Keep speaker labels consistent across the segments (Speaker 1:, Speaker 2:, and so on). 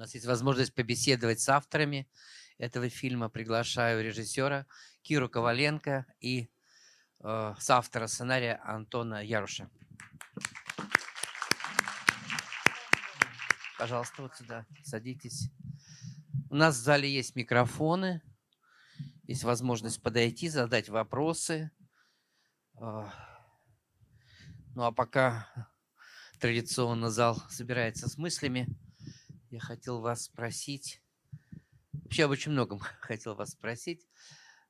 Speaker 1: нас есть возможность побеседовать с авторами этого фильма. Приглашаю режиссера Киру Коваленко и э, с автора сценария Антона Яруша. Пожалуйста, вот сюда садитесь. У нас в зале есть микрофоны, есть возможность подойти, задать вопросы. А, ну а пока традиционно зал собирается с мыслями, я хотел вас спросить, вообще об очень многом хотел вас спросить.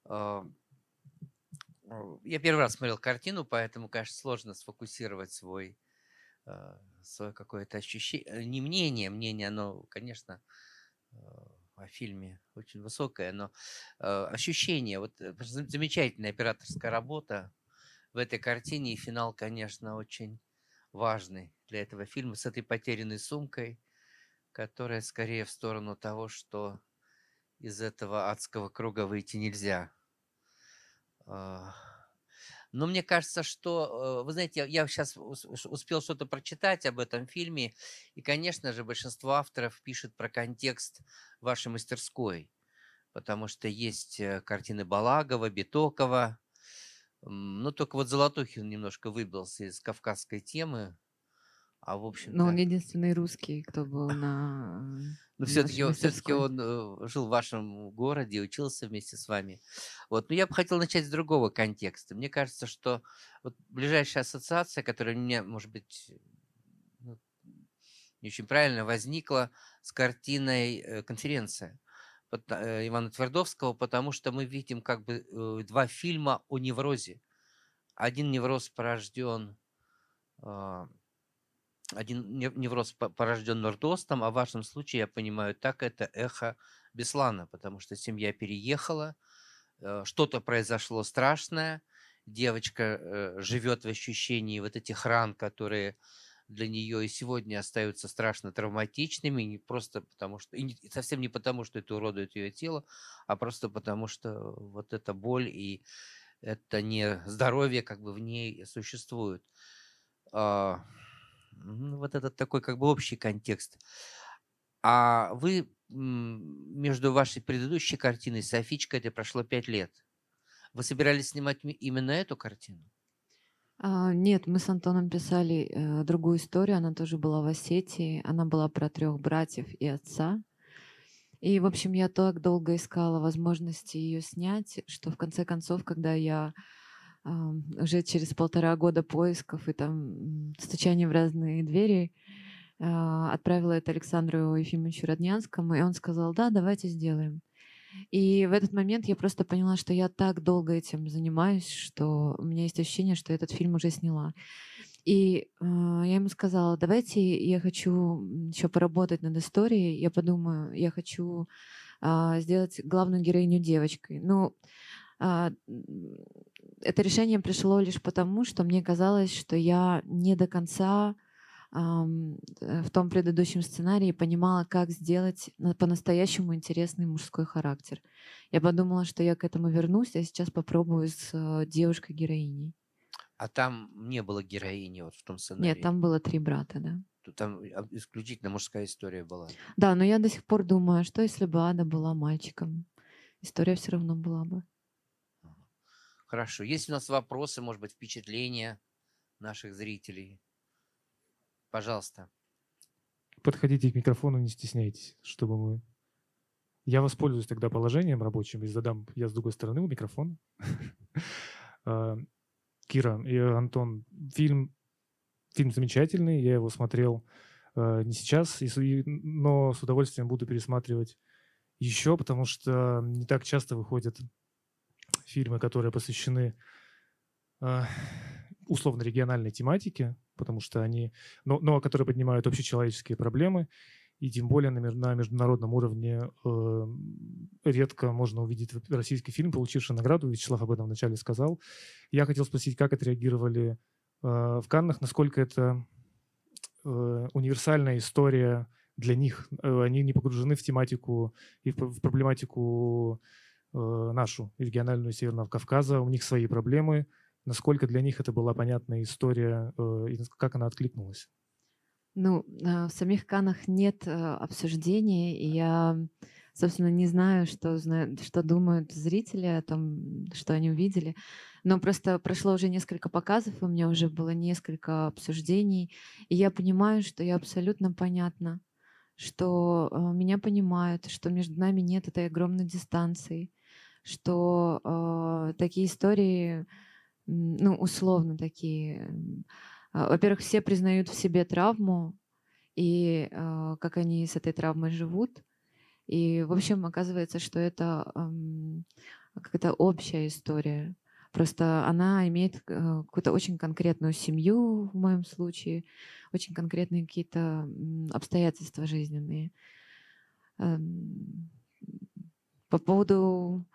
Speaker 1: А, я первый раз смотрел картину, поэтому, конечно, сложно сфокусировать свой, а, свое какое-то ощущение, не мнение, мнение, оно, конечно, а, о фильме очень высокое, но ощущение, вот э, замечательная операторская работа в этой картине, и финал, конечно, очень важный для этого фильма с этой потерянной сумкой – которая скорее в сторону того, что из этого адского круга выйти нельзя. А, но мне кажется, что, э, вы знаете, я сейчас успел что-то прочитать об этом фильме, и, конечно же, большинство авторов пишет про контекст вашей мастерской, потому что есть э, картины Балагова, Битокова, ну, только вот Золотухин немножко выбился из кавказской темы, а в общем
Speaker 2: Но он единственный русский, кто был на
Speaker 1: Но все-таки, все-таки он э, жил в вашем городе, учился вместе с вами. Вот. Но я бы хотел начать с другого контекста. Мне кажется, что вот ближайшая ассоциация, которая у меня, может быть, ну, не очень правильно возникла с картиной э, «Конференция» э, Ивана Твердовского, потому что мы видим как бы два фильма о неврозе. Один невроз порожден а, один невроз порожден нордостом, а в вашем случае, я понимаю, так это эхо Беслана, потому что семья переехала, э, что-то произошло страшное, девочка э, живет в ощущении вот этих ран, которые для нее и сегодня остаются страшно травматичными, не просто потому что, и совсем не потому, что это уродует ее тело, а просто потому что вот эта боль и это не здоровье как бы в ней существует. А, вот этот такой как бы общий контекст. А вы между вашей предыдущей картиной «Софичка» это прошло пять лет. Вы собирались снимать именно эту картину?
Speaker 2: А, нет, мы с Антоном писали э, другую историю. Она тоже была в Осетии. Она была про трех братьев и отца. И, в общем, я так долго искала возможности ее снять, что в конце концов, когда я уже через полтора года поисков и там стучания в разные двери а, отправила это Александру Ефимовичу Роднянскому, и он сказал, да, давайте сделаем. И в этот момент я просто поняла, что я так долго этим занимаюсь, что у меня есть ощущение, что этот фильм уже сняла. И э, я ему сказала, давайте я хочу еще поработать над историей, я подумаю, я хочу э, сделать главную героиню девочкой. Ну, это решение пришло лишь потому, что мне казалось, что я не до конца в том предыдущем сценарии понимала, как сделать по-настоящему интересный мужской характер. Я подумала, что я к этому вернусь, а сейчас попробую с э, девушкой-героиней.
Speaker 1: А там не было героини вот в том сценарии?
Speaker 2: Нет, там было три брата, да.
Speaker 1: Там а, исключительно мужская история была.
Speaker 2: Да, но я до сих пор думаю, что если бы Ада была мальчиком, история все равно была бы.
Speaker 1: Хорошо. Есть у нас вопросы, может быть, впечатления наших зрителей? Пожалуйста.
Speaker 3: Подходите к микрофону, не стесняйтесь, чтобы мы... Я воспользуюсь тогда положением рабочим и задам, я с другой стороны у микрофона. Кира и Антон, фильм, фильм замечательный, я его смотрел а, не сейчас, но с удовольствием буду пересматривать еще, потому что не так часто выходят фильмы, которые посвящены э, условно-региональной тематике, потому что они, но, но которые поднимают общечеловеческие проблемы, и тем более на, на международном уровне э, редко можно увидеть российский фильм, получивший награду. Вячеслав об этом вначале сказал. Я хотел спросить, как отреагировали э, в Каннах, насколько это э, универсальная история для них. Э, они не погружены в тематику и в, в проблематику нашу региональную Северного Кавказа, у них свои проблемы, насколько для них это была понятная история э, и как она откликнулась?
Speaker 2: Ну, а, в самих Канах нет обсуждений, и я, собственно, не знаю, что, знают, что думают зрители о том, что они увидели. Но просто прошло уже несколько показов, у меня уже было несколько обсуждений, и я понимаю, что я абсолютно понятна, что меня понимают, что между нами нет этой огромной дистанции, что э, такие истории, ну, условно такие, а, во-первых, все признают в себе травму и э, как они с этой травмой живут. И, в общем, оказывается, что это э, какая-то общая история. Просто она имеет э, какую-то очень конкретную семью, в моем случае, очень конкретные какие-то обстоятельства жизненные. По поводу...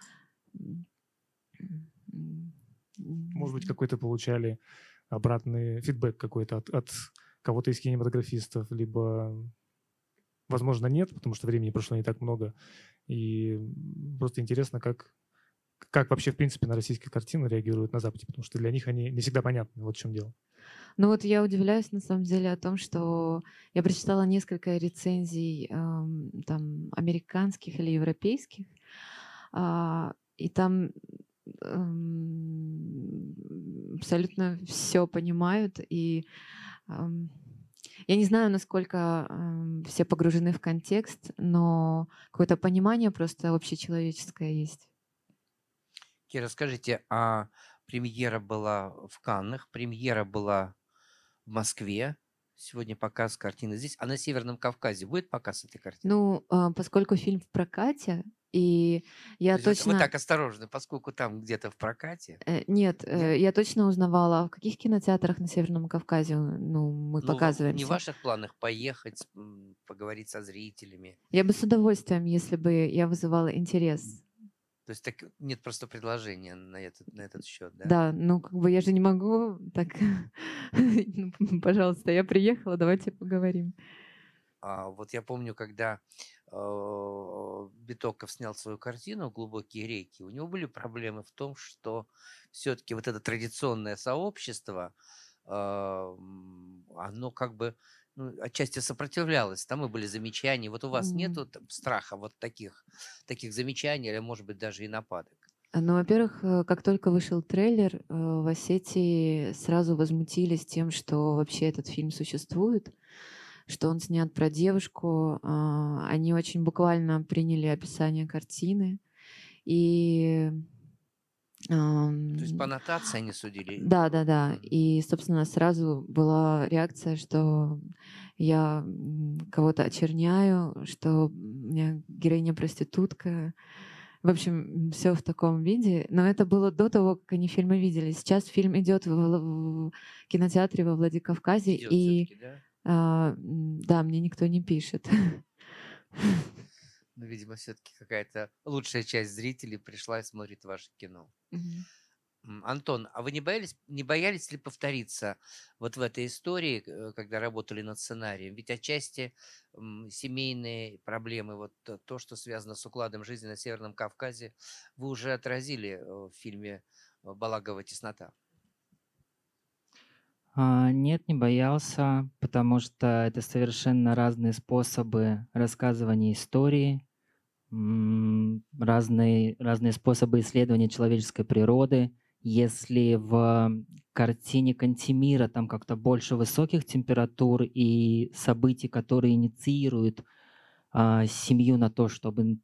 Speaker 3: Может быть, какой-то получали обратный фидбэк какой-то от, от кого-то из кинематографистов, либо, возможно, нет, потому что времени прошло не так много. И просто интересно, как, как вообще, в принципе, на российские картины реагируют на Западе, потому что для них они не всегда понятны. Вот в чем дело.
Speaker 2: Ну вот я удивляюсь на самом деле о том, что я прочитала несколько рецензий эм, там американских или европейских, э, и там абсолютно все понимают. И я не знаю, насколько все погружены в контекст, но какое-то понимание просто общечеловеческое есть.
Speaker 1: Кира, скажите, а премьера была в Каннах, премьера была в Москве, сегодня показ картины здесь, а на Северном Кавказе будет показ этой картины?
Speaker 2: Ну, а, поскольку фильм в прокате, и я
Speaker 1: То
Speaker 2: точно...
Speaker 1: Вы так осторожно, поскольку там где-то в прокате.
Speaker 2: Э, нет, э, нет, я точно узнавала, в каких кинотеатрах на Северном Кавказе ну, мы ну, показываемся.
Speaker 1: Не в ваших планах поехать, поговорить со зрителями?
Speaker 2: Я бы с удовольствием, если бы я вызывала интерес.
Speaker 1: То есть так, нет просто предложения на этот, на этот счет, да?
Speaker 2: Да, ну как бы я же не могу так, ну, пожалуйста, я приехала, давайте поговорим.
Speaker 1: А, вот я помню, когда э, Битоков снял свою картину «Глубокие реки», у него были проблемы в том, что все-таки вот это традиционное сообщество, э, оно как бы ну, отчасти сопротивлялось. Там и были замечания. Вот у вас mm. нету страха вот таких, таких замечаний или, может быть, даже и нападок?
Speaker 2: Ну, во-первых, э, как только вышел трейлер, в Осетии сразу возмутились тем, что вообще этот фильм существует что он снят про девушку. А, они очень буквально приняли описание картины. И
Speaker 1: то есть по аннотации они судили?
Speaker 2: Да, да, да. И, собственно, сразу была реакция, что я кого-то очерняю, что у меня героиня проститутка. В общем, все в таком виде. Но это было до того, как они фильмы видели. Сейчас фильм идет в, в кинотеатре во Владикавказе.
Speaker 1: Идет
Speaker 2: и
Speaker 1: да?
Speaker 2: А, да, мне никто не пишет.
Speaker 1: Ну, видимо, все-таки какая-то лучшая часть зрителей пришла и смотрит ваше кино. Антон, а вы не боялись, не боялись ли повториться вот в этой истории, э, когда работали над сценарием? Ведь отчасти семейные проблемы, вот то, что связано с укладом жизни на Северном Кавказе, вы уже отразили э, в фильме «Балагова теснота».
Speaker 4: А, нет, не боялся, потому что это совершенно разные способы рассказывания истории, разные, разные способы исследования человеческой природы. Если в картине Кантемира там как-то больше высоких температур и событий, которые инициируют а, семью на то, чтобы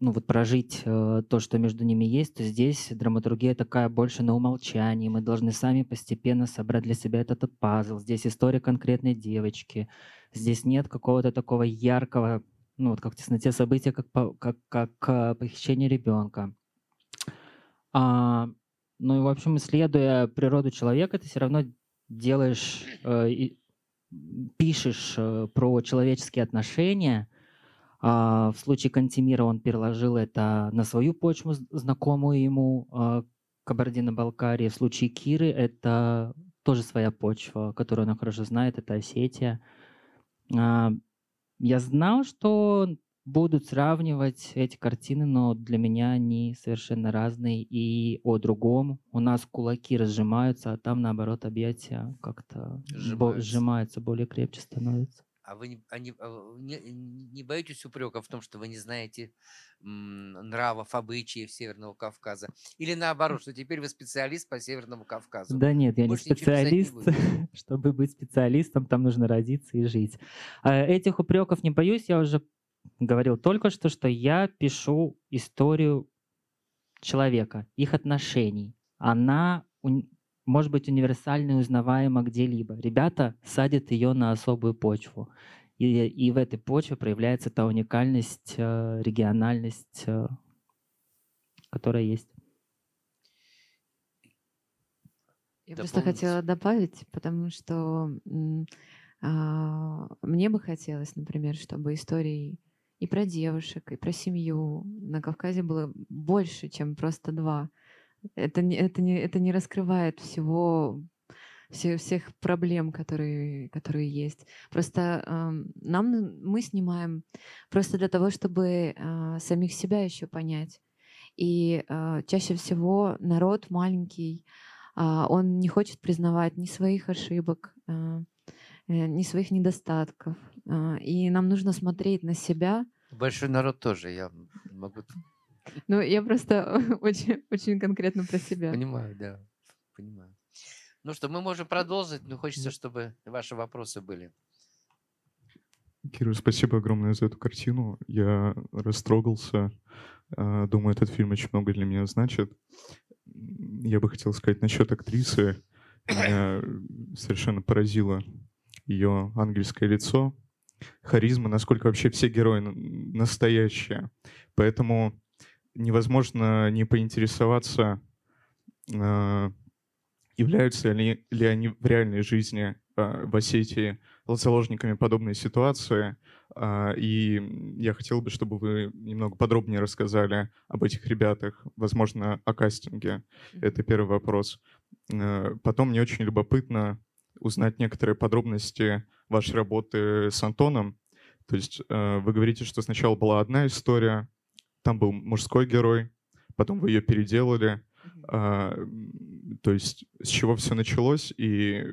Speaker 4: ну, вот прожить э, то, что между ними есть, то здесь драматургия такая больше на умолчании. Мы должны сами постепенно собрать для себя этот, этот пазл. Здесь история конкретной девочки. Здесь нет какого-то такого яркого, ну вот как в тесноте события, как, как, как э, похищение ребенка. А, ну и, в общем, исследуя природу человека, ты все равно делаешь, э, и, пишешь э, про человеческие отношения – а, в случае Кантемира он переложил это на свою почву, знакомую ему а, Кабардино-Балкарии. В случае Киры это тоже своя почва, которую она хорошо знает, это Осетия. Я знал, что будут сравнивать эти картины, но для меня они совершенно разные и о другом. У нас кулаки разжимаются, а там, наоборот, объятия как-то бо-
Speaker 1: Сжимаются.
Speaker 4: сжимаются, более крепче становятся.
Speaker 1: А вы не, а не- а вы не, не боитесь упреков в том, что вы не знаете нравов, обычаев Северного Кавказа? Или наоборот, что теперь вы специалист по Северному Кавказу?
Speaker 4: Да нет, я не
Speaker 1: Больше не
Speaker 4: специалист.
Speaker 1: будете.
Speaker 4: Чтобы быть специалистом, там нужно родиться и жить. А Этих упреков не боюсь. Я уже говорил только что, что я пишу историю человека, их отношений. Она может быть универсальна и узнаваема где-либо. Ребята садят ее на особую почву. И, и в этой почве проявляется та уникальность, э, региональность, э, которая есть.
Speaker 2: Я просто хотела добавить, потому что а, мне бы хотелось, например, чтобы историй и про девушек, и про семью на Кавказе было больше, чем просто два. Это не, это не, это не раскрывает всего, все- всех проблем, которые, которые есть. Просто ам, нам, мы снимаем просто для того, чтобы а, самих себя еще понять. И а, чаще всего народ маленький, а, он не хочет признавать ни своих ошибок, э, ни своих недостатков. А, И нам нужно смотреть на себя.
Speaker 1: Большой народ тоже, я могу...
Speaker 2: Ну, я просто очень, очень конкретно про себя.
Speaker 1: Понимаю, да, понимаю. Ну что, мы можем продолжить, но хочется, чтобы ваши вопросы были.
Speaker 5: Кира, спасибо огромное за эту картину. Я растрогался. А, Думаю, этот фильм очень много для меня значит. Я бы хотел сказать насчет актрисы. Меня совершенно поразило ее ангельское лицо, харизма, насколько вообще все герои настоящие. Поэтому невозможно не поинтересоваться, а, являются ли, ли они в реальной жизни а, в Осетии заложниками подобной ситуации. А, И я хотел бы, чтобы вы немного подробнее рассказали об этих ребятах, возможно, о кастинге. Это первый вопрос. Потом мне очень любопытно узнать некоторые подробности вашей работы с Антоном. То есть вы говорите, что сначала была одна история, там был мужской герой, потом вы ее переделали. А, То есть с чего все началось и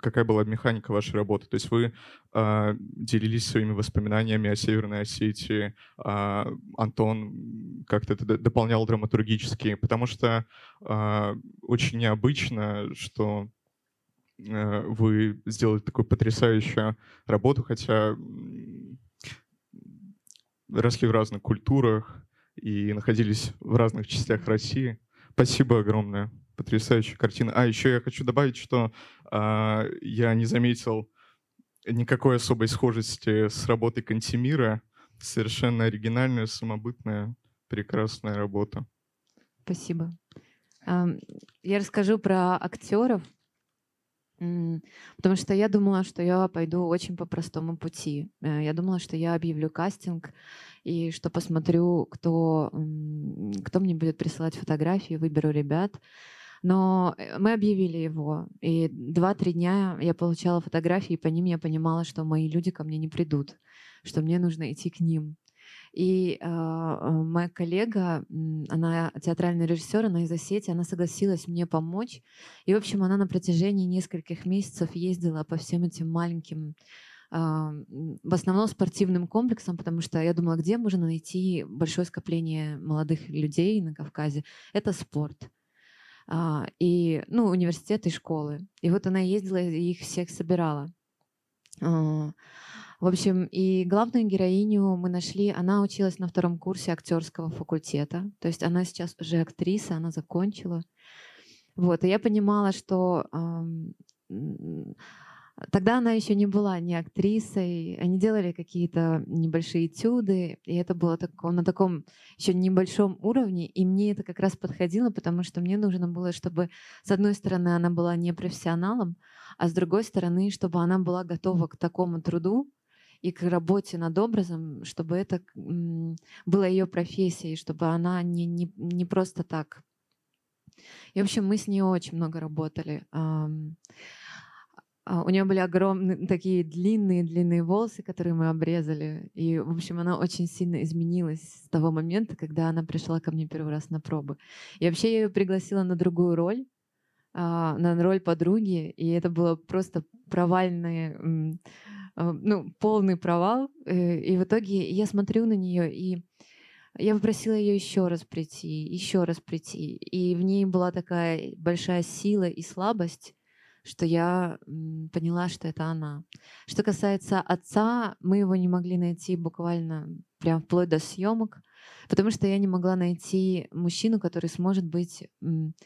Speaker 5: какая была механика вашей работы? То есть вы а, делились своими воспоминаниями о Северной Осетии, а Антон как-то это дополнял драматургически, потому что а, очень необычно, что э, вы сделали такую потрясающую работу, хотя росли в разных культурах и находились в разных частях России. Спасибо огромное. Потрясающая картина. А, еще я хочу добавить, что а, я не заметил никакой особой схожести с работой Кантемира. Совершенно оригинальная, самобытная, прекрасная работа.
Speaker 2: Спасибо. Я расскажу про актеров, потому что я думала, что я пойду очень по простому пути. Э, Я думала, что я объявлю кастинг и что посмотрю, кто, кто мне будет присылать фотографии, выберу ребят. Но э, мы объявили его, и два-три дня я получала фотографии, и по ним я понимала, что мои люди ко мне не придут, что мне нужно идти к ним. И а, моя коллега, она театральный режиссер, она из Осетии, она согласилась мне помочь. И, в общем, она на протяжении нескольких месяцев ездила по всем этим маленьким, а, в основном спортивным комплексам, потому что я думала, где можно найти большое скопление молодых людей на Кавказе. Это спорт. И, ну, университеты и школы. И вот она ездила и их всех собирала. В общем, и главную героиню мы нашли, она училась на втором курсе актерского факультета, то есть она сейчас уже актриса, она закончила. Вот, и я понимала, что м, тогда она еще не была ни актрисой, они делали какие-то небольшие этюды, и это было тако- на таком еще небольшом уровне, и мне это как раз подходило, потому что мне нужно было, чтобы с одной стороны она была не профессионалом, а с другой стороны, чтобы она была готова к такому труду, и к работе над образом, чтобы это было ее профессией, чтобы она не, не, не просто так. И, в общем, мы с ней очень много работали. А, у нее были огромные такие длинные-длинные волосы, которые мы обрезали. И, в общем, она очень сильно изменилась с того момента, когда она пришла ко мне первый раз на пробы. И вообще я ее пригласила на другую роль, а, на роль подруги, и это было просто провальный, а, ну, полный провал. Э, и в итоге я смотрю на нее, и я попросила ее еще раз прийти, еще раз прийти. И в ней была такая большая сила и слабость, что я поняла, что это она. Что касается отца, мы его не могли найти буквально прям вплоть до съемок, потому что я не могла найти мужчину, который сможет быть,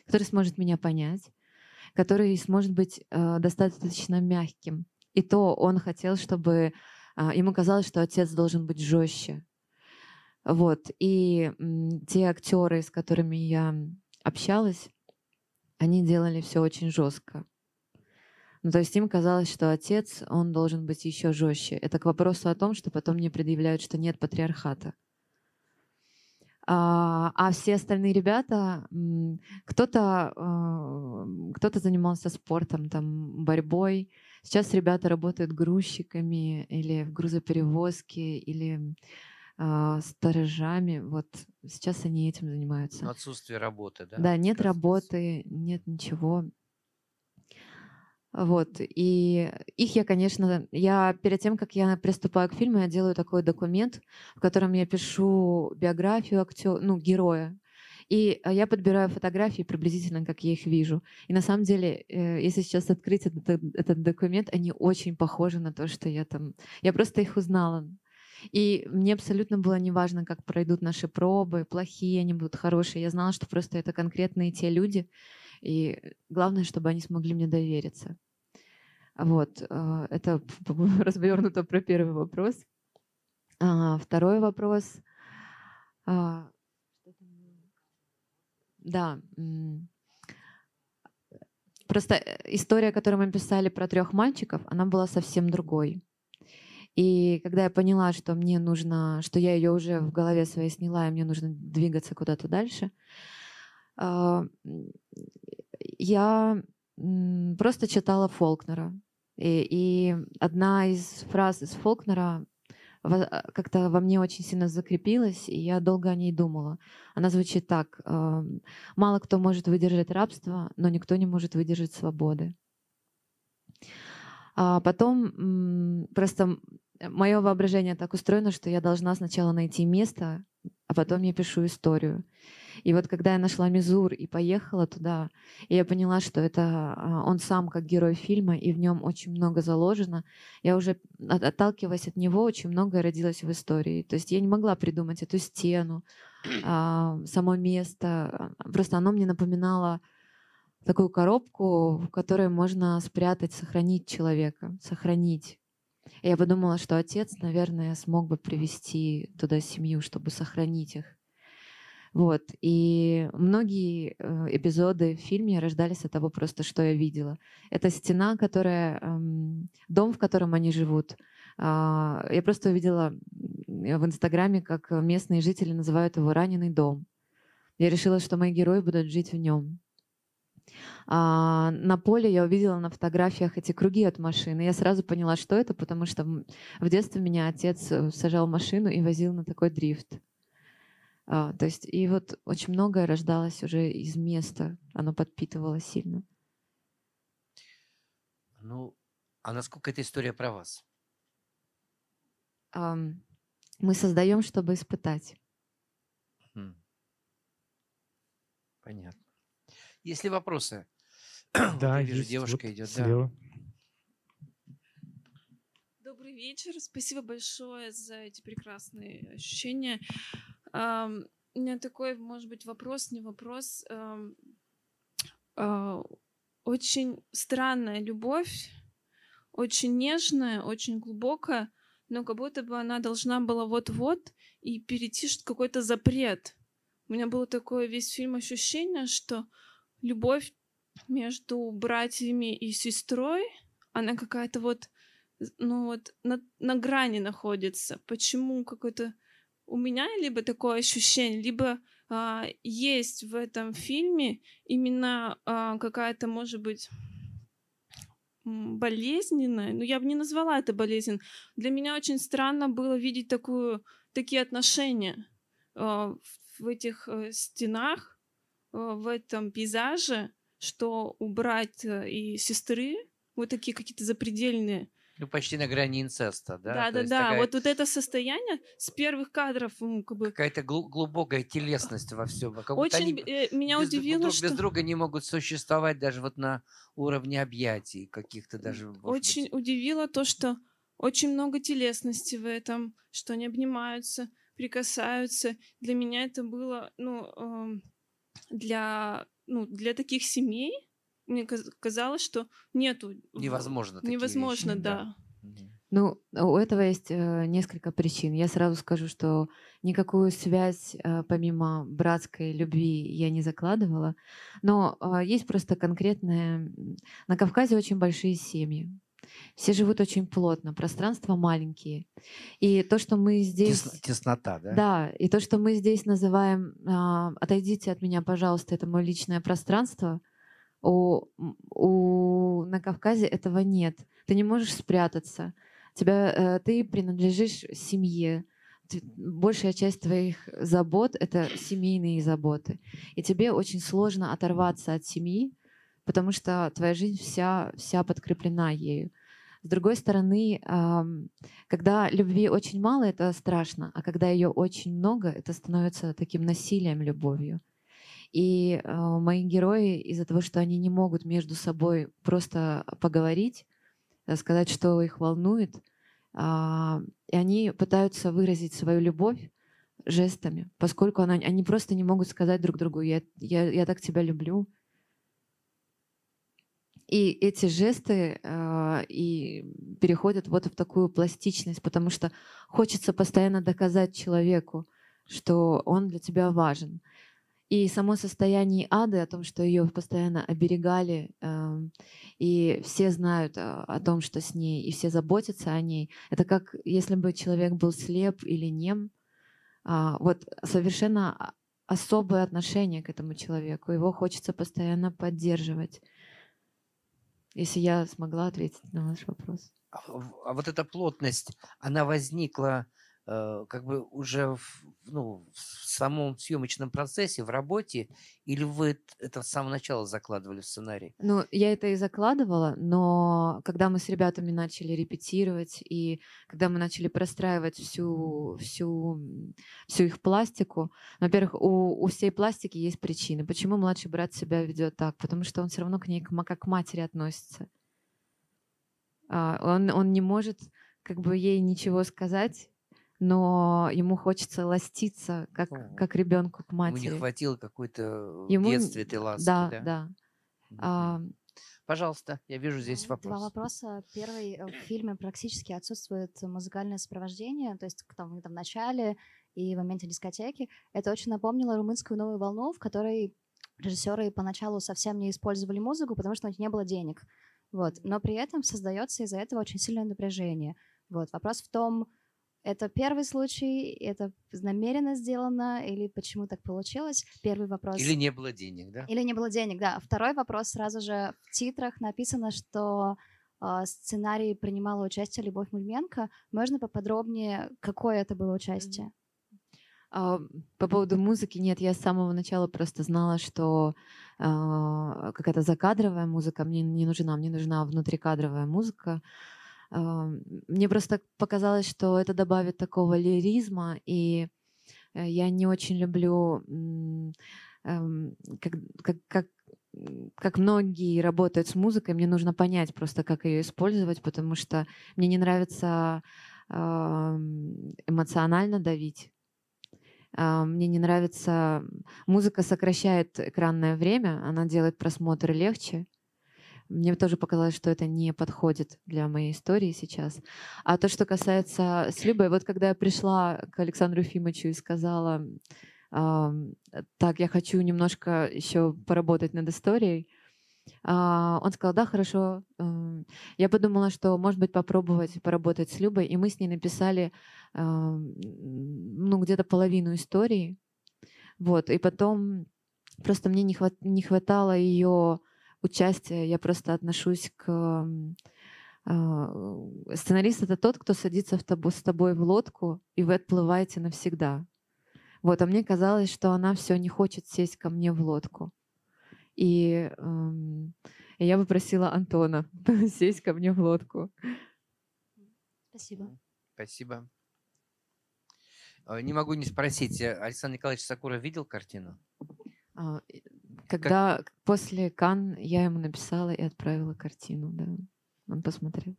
Speaker 2: который сможет меня понять, который сможет быть э, достаточно мягким. И то он хотел, чтобы э, ему казалось, что отец должен быть жестче. Вот. И те актеры, с которыми я общалась, они делали все очень жестко. Ну, то есть им казалось, что отец, он должен быть еще жестче. Это к вопросу о том, что потом мне предъявляют, что нет патриархата. А, а все остальные ребята, кто-то а, кто занимался спортом, там, борьбой. Сейчас ребята работают грузчиками или в грузоперевозке, или а, сторожами. Вот сейчас они этим занимаются.
Speaker 1: Но отсутствие работы, да?
Speaker 2: Да, нет работы, нет ничего. Вот. И их я, конечно, я перед тем, как я приступаю к фильму, я делаю такой документ, в котором я пишу биографию актера, ну, героя. И а, я подбираю фотографии приблизительно, как я их вижу. И на самом деле, э, если сейчас открыть этот, этот документ, они очень похожи на то, что я там... Я просто их узнала. И мне абсолютно было неважно, как пройдут наши пробы, плохие они будут, хорошие. Я знала, что просто это конкретные те люди, и главное, чтобы они смогли мне довериться. Вот, а, это развернуто про первый вопрос. А, второй вопрос. А, да. Просто э, история, которую мы писали про трех мальчиков, она была совсем другой. И когда я поняла, что мне нужно, что я ее уже в голове своей сняла, и мне нужно двигаться куда-то дальше, я просто читала Фолкнера. И, и одна из фраз из Фолкнера а, как-то во мне очень сильно закрепилась, и я долго о ней думала. Она звучит так. «Мало кто может выдержать рабство, но никто не может выдержать свободы». А потом просто мое воображение так устроено, что я должна сначала найти место, а потом я пишу историю. И вот когда я нашла Мизур и поехала туда, я поняла, что это а, он сам как герой фильма, и в нем очень много заложено, я уже, отталкиваясь от него, очень многое родилось в истории. То есть я не могла придумать эту стену, а, само место. Просто оно мне напоминало такую коробку, в которой можно спрятать, сохранить человека, сохранить. И я подумала, что отец, наверное, смог бы привести туда семью, чтобы сохранить их. Вот. И многие э, эпизоды в фильме рождались от того просто, что я видела. Это стена, которая... Эм, дом, в котором они живут. А, я просто увидела в Инстаграме, как местные жители называют его «раненый дом». Я решила, что мои герои будут жить в нем. А, на поле я увидела на фотографиях эти круги от машины. Я сразу поняла, что это, потому что в детстве меня отец э, сажал машину и возил на такой дрифт. А, то есть и вот очень многое рождалось уже из места, оно подпитывало сильно.
Speaker 1: Ну, а насколько эта история про вас?
Speaker 2: А, мы создаем, чтобы испытать.
Speaker 1: Хм. Понятно. Есть ли вопросы?
Speaker 3: Да,
Speaker 1: вот вижу,
Speaker 3: есть.
Speaker 1: девушка
Speaker 3: вот
Speaker 1: идет.
Speaker 3: Слева.
Speaker 6: Да. Добрый вечер. Спасибо большое за эти прекрасные ощущения. У меня такой, может быть, вопрос, не вопрос. Uh, очень странная любовь, очень нежная, очень глубокая, но как будто бы она должна была вот-вот и перейти какой-то запрет. У меня было такое весь фильм ощущение, что любовь между братьями и сестрой, она какая-то вот, ну вот на, на грани находится. Почему какой-то у меня либо такое ощущение, либо а, есть в этом фильме именно а, какая-то, может быть, м, болезненное, но я бы не назвала это болезнь. Для меня очень странно было видеть такую, такие отношения а, в- в этих э, стенах, а, в этом пейзаже, что у брать э, и сестры вот такие какие-то запредельные.
Speaker 1: Ну, почти на грани инцеста, да?
Speaker 6: Да, да, да.
Speaker 1: такая
Speaker 6: Вот, вот это состояние с первых кадров, как бы
Speaker 1: Какая-то глу- глубокая телесность во всем. Как будто
Speaker 6: очень
Speaker 1: они
Speaker 6: э, меня
Speaker 1: без,
Speaker 6: удивило,
Speaker 1: друг-
Speaker 6: что
Speaker 1: без друга не могут существовать даже вот на уровне объятий каких-то даже.
Speaker 6: очень
Speaker 1: быть.
Speaker 6: удивило то, что очень много телесности в этом, что они обнимаются, прикасаются. Для меня это было, ну, эм, для, ну, для таких семей, мне каз- казалось, что нету...
Speaker 1: Невозможно такие
Speaker 6: Невозможно,
Speaker 1: вещи,
Speaker 6: да.
Speaker 2: Ну, у этого есть э, несколько причин. Я сразу скажу, что никакую связь э, помимо братской любви я не закладывала. Но э, есть просто конкретная... м, На Кавказе очень большие семьи. Все живут очень плотно, пространства маленькие. И то, что мы здесь...
Speaker 1: Тес- Теснота, да?
Speaker 2: Да, и то, что мы здесь называем а, «отойдите от меня, пожалуйста, это мое личное пространство», у, у, на Кавказе этого нет. Ты не можешь спрятаться. Тебя, э, ты принадлежишь семье. Ты- большая часть твоих забот — это семейные заботы. И тебе очень сложно оторваться от семьи, потому что твоя жизнь вся, вся подкреплена ею. С другой стороны, когда любви очень мало, это страшно, а когда ее очень много, это становится таким насилием, любовью. И э, мои герои из-за того, что они не могут между собой просто поговорить, э, сказать, что их волнует, а, и они пытаются выразить свою любовь жестами, поскольку она, они просто не могут сказать друг другу «я, я, я так тебя люблю». И эти жесты э, и переходят вот в такую пластичность, потому что хочется постоянно доказать человеку, что он для тебя важен. И само состояние ады о том, что ее постоянно оберегали, эм, и все знают э, о том, что с ней, и все заботятся о ней, это как если бы человек был слеп или нем. А, вот совершенно о- особое отношение к этому человеку. Его хочется постоянно поддерживать. Если я смогла ответить на ваш вопрос.
Speaker 1: А, а вот эта плотность, она возникла э, как бы уже в, ну, в самом съемочном процессе, в работе, или вы это с самого начала закладывали в сценарий?
Speaker 2: Ну, я это и закладывала, но когда мы с ребятами начали репетировать, и когда мы начали простраивать всю, всю, всю их пластику, во-первых, у, у всей пластики есть причины. Почему младший брат себя ведет так? Потому что он все равно к ней как к матери относится. А, Он, он не может как бы ей ничего сказать, но ему хочется ластиться, как, как ребенку к
Speaker 1: Ему не
Speaker 2: матери.
Speaker 1: хватило какой-то в
Speaker 2: Ему н-
Speaker 1: детстве этой ласки,
Speaker 2: Да,
Speaker 1: да?
Speaker 2: да. А,
Speaker 1: Пожалуйста, я вижу здесь
Speaker 7: Два
Speaker 1: вопрос.
Speaker 7: вопроса. Первый, э, в фильме практически отсутствует музыкальное сопровождение, то есть там, там в начале и в моменте дискотеки. Это очень напомнило румынскую новую волну, в которой режиссеры поначалу совсем не использовали музыку, потому что у них не было денег. Вот. Но при этом создается из-за этого очень сильное напряжение. Вот. Вопрос в том, это первый случай, это намеренно сделано или почему так получилось? Первый вопрос.
Speaker 1: Или не было денег, да?
Speaker 7: Или не было денег, да. Второй вопрос сразу же в титрах написано, что э, сценарий принимала участие Любовь Мульменко. Можно поподробнее, какое это было участие?
Speaker 2: А, По поводу музыки, нет, я с самого начала просто знала, что а, какая-то закадровая музыка мне не нужна, мне нужна внутрикадровая музыка. А, Мне просто показалось, что это добавит такого лиризма, и э, я не очень люблю, эм, как, как, как, как многие работают с музыкой, мне нужно понять просто, как ее использовать, потому что мне не нравится ам, эмоционально давить. А, Мне не нравится... Музыка сокращает экранное время, она делает просмотр легче. Мне тоже показалось, что это не подходит для моей истории сейчас. А то, что касается с Любой, вот когда я пришла к Александру Ефимовичу и сказала, так, я хочу немножко еще поработать над историей, а, он сказал, да, хорошо. М, Я подумала, что, может быть, попробовать поработать с Любой, и мы с ней написали ну, где-то половину истории. Вот, и потом просто мне не, не хватало ее участия. Я просто отношусь к... а, Сценарист — это тот, кто садится в тобой, с тобой в лодку, и вы отплываете навсегда. Вот, а мне казалось, что она все не хочет сесть ко мне в лодку. И эм, я попросила Антона сесть ко мне в лодку.
Speaker 7: Спасибо.
Speaker 1: Спасибо. Э, Не могу не спросить, э, Александр Николаевич Сакуров видел картину?
Speaker 2: А, Когда после Кан я ему написала и отправила картину, да. Он посмотрел.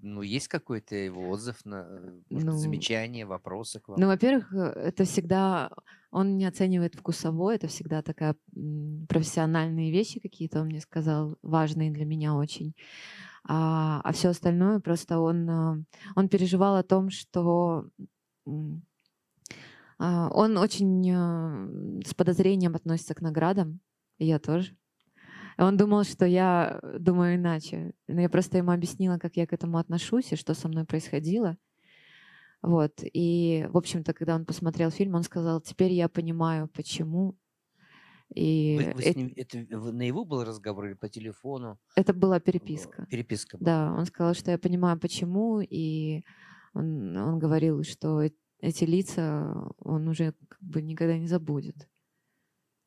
Speaker 1: Ну, есть какой-то его отзыв, на, э, может,
Speaker 2: Ну,
Speaker 1: замечание, вопросы к вам?
Speaker 2: Ну, во-первых, э, это всегда... Он не оценивает вкусово, это всегда такая профессиональные вещи какие-то, он мне сказал, важные для меня очень. А, все остальное просто он, а, он переживал о том, что а, он очень а, с подозрением относится к наградам, я тоже. Он думал, что я думаю иначе. Но я просто ему объяснила, как я к этому отношусь и что со мной происходило. Вот. И, в общем-то, когда он посмотрел фильм, он сказал, теперь я понимаю, почему. И
Speaker 1: Вы- вы с
Speaker 2: э-
Speaker 1: ним- это в- наяву был разговор или по телефону?
Speaker 2: это была
Speaker 1: Э,
Speaker 2: переписка.
Speaker 1: Переписка была.
Speaker 2: Да, он сказал, что я понимаю, почему, и он, он говорил, что эти лица он уже как бы никогда не забудет.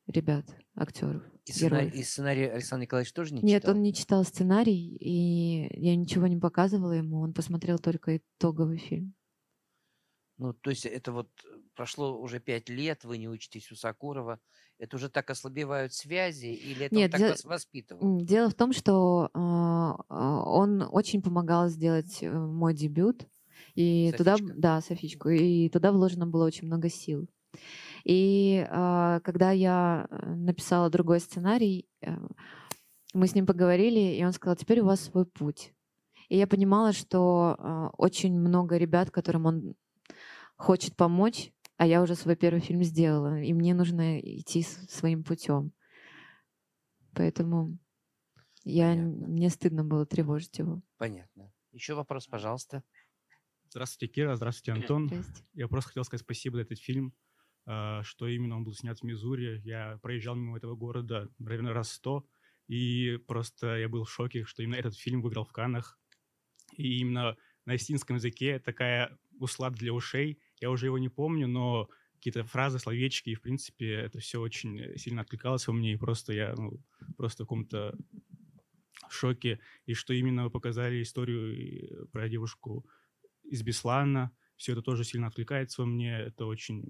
Speaker 2: Ребят, актеров,
Speaker 1: И, сценарий, и сценарий Александр Николаевич тоже не
Speaker 2: Нет,
Speaker 1: читал?
Speaker 2: он не читал сценарий, и я ничего не показывала ему, он посмотрел только итоговый фильм.
Speaker 1: Ну, то есть это вот э, прошло уже пять лет, вы не учитесь у Сакурова. Это уже так ослабевают связи или это
Speaker 2: Нет,
Speaker 1: он так
Speaker 2: де-
Speaker 1: вас воспитывал?
Speaker 2: Дело в том, что а, он очень помогал сделать э, мой дебют. И туда,
Speaker 1: Софичка.
Speaker 2: да, Софичку, и туда вложено было очень много сил. И а, когда я э, написала другой сценарий, э, мы с ним поговорили, и он сказал, теперь у вас свой путь. И я понимала, что а, очень много ребят, которым он хочет помочь, а я уже свой первый фильм сделала, и мне нужно идти своим путем. Поэтому я,
Speaker 1: Понятно.
Speaker 2: мне стыдно было тревожить его.
Speaker 1: Понятно. Еще вопрос, пожалуйста.
Speaker 8: Здравствуйте, Кира. Здравствуйте, Антон.
Speaker 2: Здрасте.
Speaker 8: Я просто хотел сказать спасибо за этот фильм, что именно он был снят в Мизури. Я проезжал мимо этого города, наверное, раз сто, и просто я был в шоке, что именно этот фильм выиграл в Каннах. И именно на осетинском языке такая услад для ушей. Я уже его не помню, но какие-то фразы, словечки, и, в принципе, это все очень э, сильно откликалось во мне, и просто я ну, просто в каком-то шоке. И что именно показали историю э, про девушку из Беслана, все это тоже сильно откликается во мне. Это очень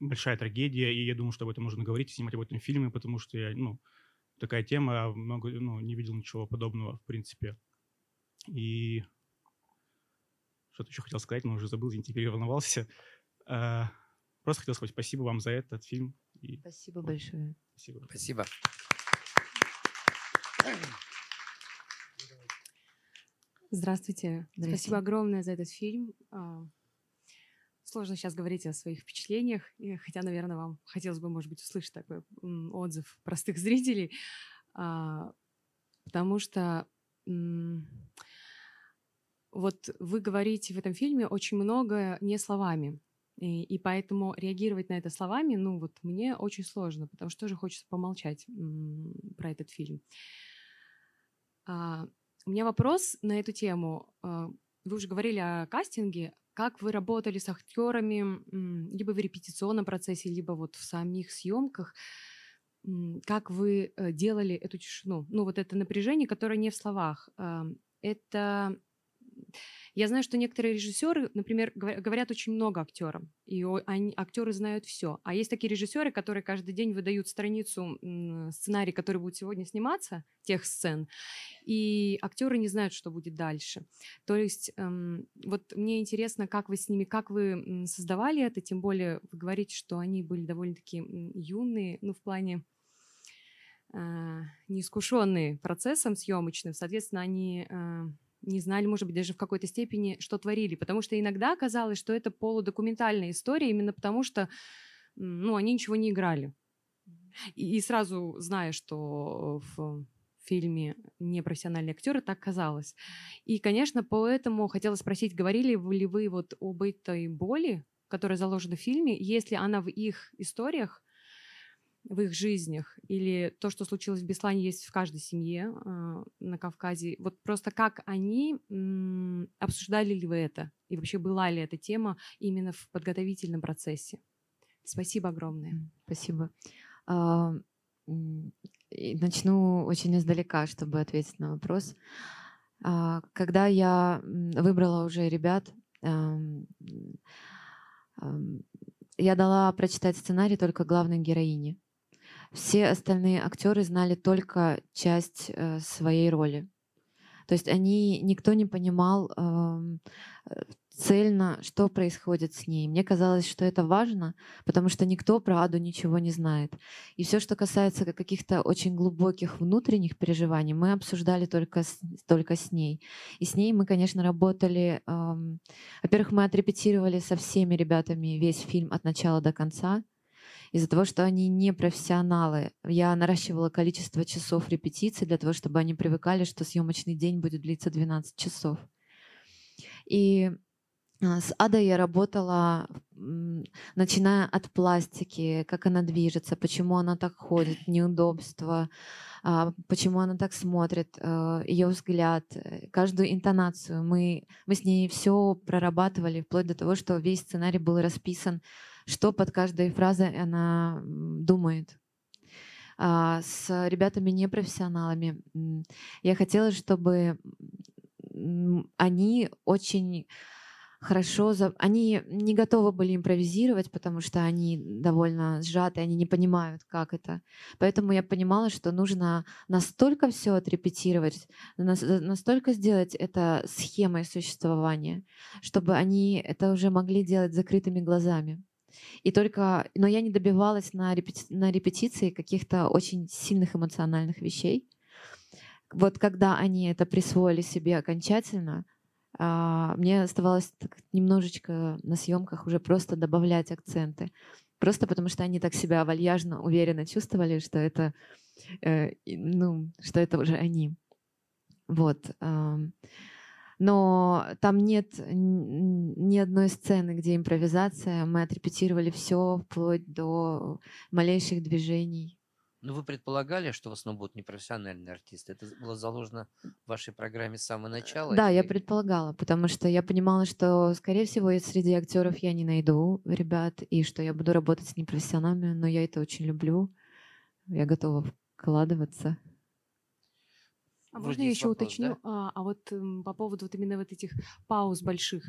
Speaker 8: большая трагедия, и я думаю, что об этом нужно говорить и снимать об этом фильме, потому что я, ну, такая тема, а много, ну, не видел ничего подобного, в принципе. И что-то еще хотел сказать, но уже забыл, извините, переволновался. А, Просто хотел сказать спасибо вам за этот фильм. И
Speaker 2: Спасибо большое.
Speaker 8: спасибо.
Speaker 1: Спасибо.
Speaker 9: Здравствуйте.
Speaker 2: Здрасте.
Speaker 9: Спасибо огромное за этот фильм. Сложно сейчас говорить о своих впечатлениях, хотя, наверное, вам хотелось бы, может быть, услышать такой отзыв простых зрителей, А, потому что вот вы говорите в этом фильме очень много не словами, и, и поэтому реагировать на это словами, ну вот мне очень сложно, потому что тоже хочется помолчать про этот фильм. А, у меня вопрос на эту тему. А, Вы уже говорили о кастинге. Как вы работали с актерами либо в репетиционном процессе, либо вот в самих съемках? Как вы э, делали эту тишину? Ну, вот это напряжение, которое не в словах. А, Это я знаю, что некоторые режиссеры, например, говор- говорят очень много актерам, и они, актеры знают все. А есть такие режиссеры, которые каждый день выдают страницу сценарий, который будет сегодня сниматься, тех сцен, и актеры не знают, что будет дальше. То есть эм, вот мне интересно, как вы с ними, как вы создавали это, тем более вы говорите, что они были довольно-таки юные, ну в плане э, неискушенные процессом съемочным, соответственно, они э, не знали, может быть, даже в какой-то степени, что творили, потому что иногда казалось, что это полудокументальная история, именно потому что, ну, они ничего не играли. И, и сразу зная, что в фильме непрофессиональные актеры, так казалось. И, конечно, поэтому хотела спросить, говорили ли вы вот об этой боли, которая заложена в фильме, если она в их историях, в их жизнях? Или то, что случилось в Беслане, есть в каждой семье э, на Кавказе? Вот просто как они, м, обсуждали ли вы это? И вообще была ли эта тема именно в подготовительном процессе? Спасибо огромное.
Speaker 2: Спасибо. А, Начну очень издалека, чтобы ответить на вопрос. А, Когда я выбрала уже ребят, я дала прочитать сценарий только главной героине. Все остальные актеры знали только часть э, своей роли. То есть они, никто не понимал ам, э, цельно, что происходит с ней. Мне казалось, что это важно, потому что никто про Аду ничего не знает. И все, что касается ка- каких-то очень глубоких внутренних переживаний, мы обсуждали только с, только с ней. И с ней мы, конечно, работали... ам, Во-первых, мы отрепетировали со всеми ребятами весь фильм от начала до конца. Из-за того, что они не профессионалы, я наращивала количество часов репетиций для того, чтобы они привыкали, что съемочный день будет длиться 12 часов. И а, с Адой я работала, начиная от пластики, как она движется, почему она так ходит, неудобства, а, почему она так смотрит, ее взгляд, э, каждую интонацию. Мы, мы с ней все прорабатывали, вплоть до того, что весь сценарий был расписан, что под каждой фразой она думает. А, С ребятами непрофессионалами я хотела, чтобы они очень хорошо, они не готовы были импровизировать, потому что они довольно сжаты, они не понимают, как это. Поэтому я понимала, что нужно настолько все отрепетировать, нас- настолько сделать это схемой существования, чтобы они это уже могли делать закрытыми глазами. И только, но я не добивалась на, репети- на репетиции каких-то очень сильных эмоциональных вещей. Вот когда они это присвоили себе окончательно, а, мне оставалось так немножечко на съемках уже просто добавлять акценты. Просто потому что они так себя вальяжно, уверенно чувствовали, что это, э, ну, что это уже они. Вот. Но там нет ни одной сцены, где импровизация. Мы отрепетировали все вплоть до малейших движений.
Speaker 1: Ну, вы предполагали, что в основном будут непрофессиональные артисты? Это было заложено в вашей программе с самого начала?
Speaker 2: Да, я предполагала, потому что я понимала, что, скорее всего, среди актеров я не найду ребят, и что я буду работать с непрофессионалами, но я это очень люблю. Я готова вкладываться.
Speaker 9: А можно я еще
Speaker 1: вопрос,
Speaker 9: уточню?
Speaker 1: да?
Speaker 9: А, а вот м, по поводу вот именно вот этих пауз больших,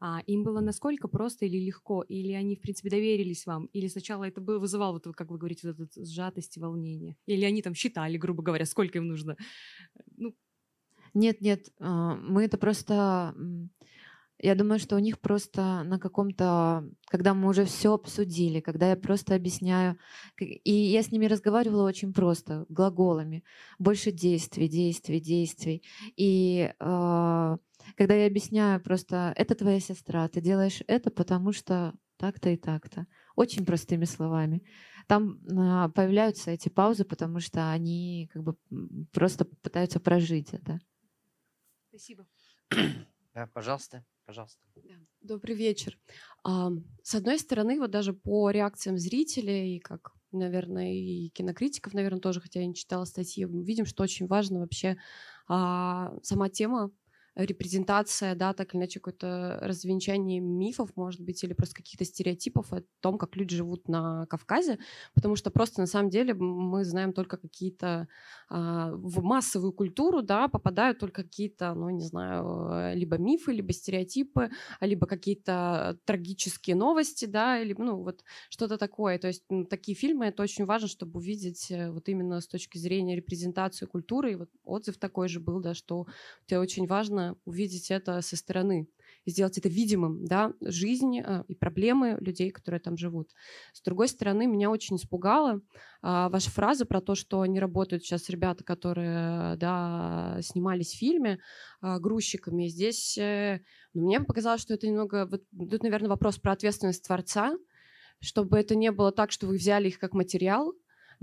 Speaker 9: а, им было насколько просто или легко, или они в принципе доверились вам, или сначала это было вызывало вот как вы говорите вот эту сжатость и волнение, или они там считали, грубо говоря, сколько им нужно? Ну,
Speaker 2: Нет, нет, а, мы это просто... Я думаю, что у них просто на каком-то... Когда мы уже все обсудили, когда я просто объясняю... И я с ними разговаривала очень просто, глаголами. Больше действий, действий, действий. И а, когда я объясняю просто, это твоя сестра, ты делаешь это, потому что так-то и так-то. Очень простыми словами. Там а, появляются эти паузы, потому что они как бы просто пытаются прожить это.
Speaker 9: спасибо.
Speaker 1: Да, пожалуйста, пожалуйста.
Speaker 10: Да. Добрый вечер. А, С одной стороны, вот даже по реакциям зрителей, как, наверное, и кинокритиков, наверное, тоже, хотя я не читала статьи, мы видим, что очень важно вообще а, сама тема репрезентация, да, так или иначе какое-то развенчание мифов, может быть, или просто каких-то стереотипов о том, как люди живут на Кавказе, потому что просто на самом деле мы знаем только какие-то а, в массовую культуру, да, попадают только какие-то, ну, не знаю, э, либо мифы, либо стереотипы, либо какие-то трагические новости, да, или, ну, вот что-то такое. То есть м, такие фильмы, это очень важно, чтобы увидеть э, вот именно с точки зрения репрезентации культуры. И вот отзыв такой же был, да, что тебе очень важно увидеть это со стороны сделать это видимым, да, жизнь э, и проблемы людей, которые там живут. С другой стороны, меня очень испугала ваша фраза про то, что они работают сейчас ребята, которые, да, снимались в фильме а, грузчиками. Здесь э, ну, мне показалось, что это немного, вот, тут, наверное, вопрос про ответственность творца, чтобы это не было так, что вы взяли их как материал,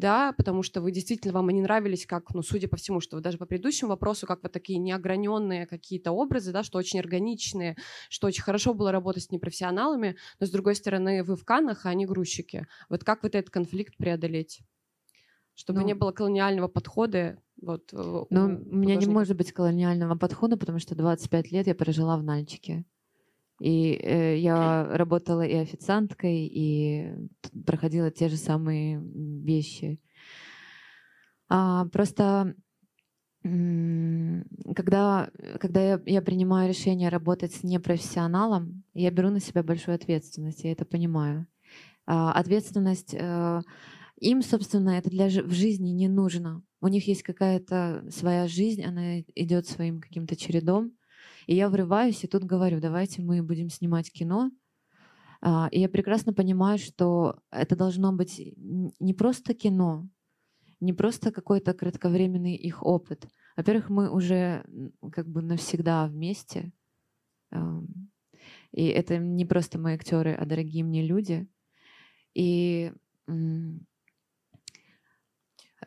Speaker 10: да, потому что вы действительно, вам они нравились, как, ну, судя по всему, что вы даже по предыдущему вопросу, как вот такие неограненные какие-то образы, да, что очень органичные, что очень хорошо было работать с непрофессионалами, но, с другой стороны, вы в Канах, а они грузчики. Вот как вот этот конфликт преодолеть? Чтобы не
Speaker 2: Ну.
Speaker 10: было колониального подхода. Вот, э,
Speaker 2: Но
Speaker 10: у
Speaker 2: у меня не может быть колониального подхода, потому что 25 лет я прожила в Нальчике. И э, я работала и официанткой, и проходила те же самые вещи. А, просто когда, когда я, я принимаю решение работать с непрофессионалом, я беру на себя большую ответственность, я это понимаю. А, ответственность э, им, собственно, это для в жизни не нужно. У них есть какая-то своя жизнь, она идет своим каким-то чередом. И я врываюсь и тут говорю, давайте мы будем снимать кино. А, И я прекрасно понимаю, что это должно быть не просто кино, не просто какой-то кратковременный их опыт. Во-первых, мы уже как бы навсегда вместе. И это не просто мои актеры, а дорогие мне люди. И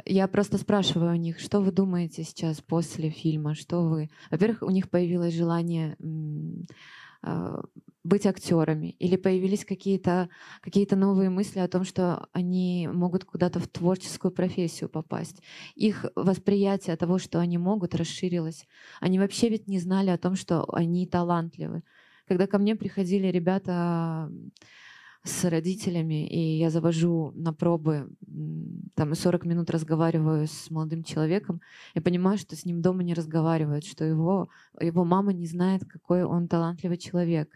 Speaker 2: я просто спрашиваю у них, что вы думаете сейчас после фильма, что вы... Во-первых, у них появилось желание а, быть актерами, или появились какие-то какие новые мысли о том, что они могут куда-то в творческую профессию попасть. Их восприятие того, что они могут, расширилось. Они вообще ведь не знали о том, что они талантливы. Когда ко мне приходили ребята с родителями, и я завожу на пробы, там и 40 минут разговариваю с молодым человеком, я понимаю, что с ним дома не разговаривают, что его, его мама не знает, какой он талантливый человек.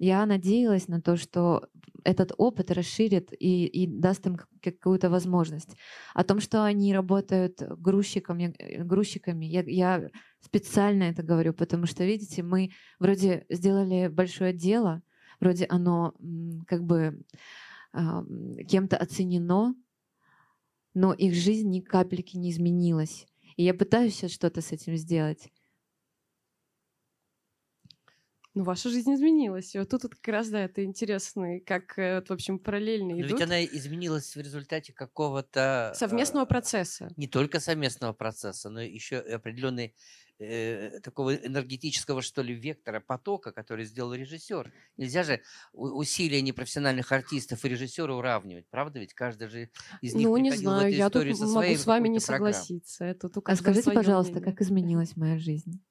Speaker 2: Я надеялась на то, что этот опыт расширит и, и даст им как- какую-то возможность. О том, что они работают грузчиком, я- э, грузчиками, я, я специально это говорю, потому что, видите, мы вроде сделали большое дело, вроде оно как бы ам, кем-то оценено, но их жизнь ни капельки не изменилась. И я пытаюсь сейчас что-то с этим сделать.
Speaker 10: Ну, ваша жизнь изменилась. И вот тут вот как раз, да, это интересно, как, э, вот, в общем, параллельно
Speaker 1: Но
Speaker 10: идут.
Speaker 1: ведь она изменилась в результате какого-то...
Speaker 10: Совместного
Speaker 1: э,
Speaker 10: процесса.
Speaker 1: Не только совместного процесса, но еще и определенной э, такого энергетического, что ли, вектора, потока, который сделал режиссер. Нельзя же усилия непрофессиональных артистов и режиссера уравнивать, правда? Ведь каждый же из них
Speaker 10: Ну, не знаю,
Speaker 1: эту
Speaker 10: я тут
Speaker 1: со
Speaker 10: могу с вами не
Speaker 1: программой.
Speaker 10: согласиться. Это
Speaker 2: А скажите, пожалуйста,
Speaker 10: мнение.
Speaker 2: как изменилась моя жизнь?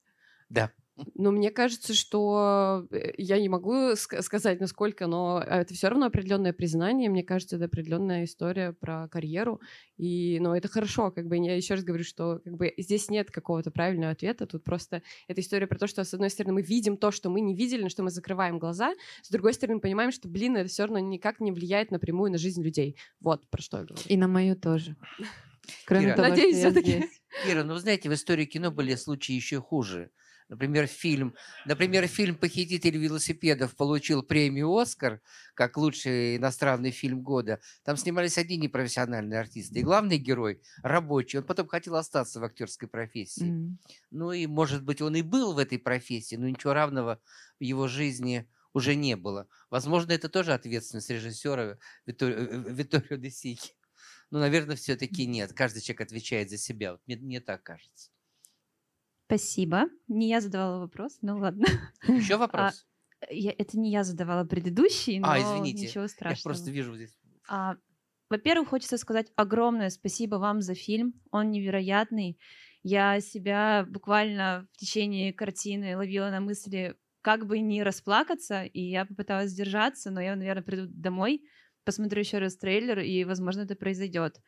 Speaker 1: Да.
Speaker 10: Но мне кажется, что э, я не могу ска- сказать, насколько, но это все равно определенное признание. Мне кажется, это определенная история про карьеру. И, ну, это хорошо. Как бы я еще раз говорю, что как бы здесь нет какого-то правильного ответа. Тут просто эта история про то, что с одной стороны мы видим то, что мы не видели, на что мы закрываем глаза, с другой стороны мы понимаем, что, блин, это все равно никак не влияет напрямую на жизнь людей. Вот про что я говорю.
Speaker 2: И на мою тоже. Кроме
Speaker 1: Кира,
Speaker 2: того,
Speaker 10: Надеюсь,
Speaker 2: что я
Speaker 10: всё-таки.
Speaker 2: здесь.
Speaker 1: Кира, ну вы знаете, в истории кино были случаи еще хуже. Например, фильм, например, фильм «Похититель велосипедов» получил премию «Оскар» как лучший иностранный фильм года. Там снимались одни непрофессиональные артисты. И главный герой – рабочий. Он потом хотел остаться в актерской профессии.
Speaker 2: М.
Speaker 1: Ну и, может быть, он и был в этой профессии, но ничего равного в его жизни уже не было. Возможно, это тоже ответственность режиссера Витторио, э, Витторио де Сики. Ну, наверное, все-таки нет. Каждый человек отвечает за себя. Вот мне, мне так кажется.
Speaker 11: Спасибо. Не я задавала вопрос, ну ладно.
Speaker 1: Еще вопрос?
Speaker 11: Я- это не я задавала предыдущий, но
Speaker 1: а, извините.
Speaker 11: ничего
Speaker 1: Я
Speaker 11: страшного.
Speaker 1: просто вижу здесь.
Speaker 11: А, во-первых, хочется сказать огромное спасибо вам за фильм. Он невероятный. Я себя буквально в течение картины ловила на мысли, как бы не расплакаться, и я попыталась сдержаться, но я, наверное, приду домой, посмотрю еще раз трейлер, и, возможно, это произойдет.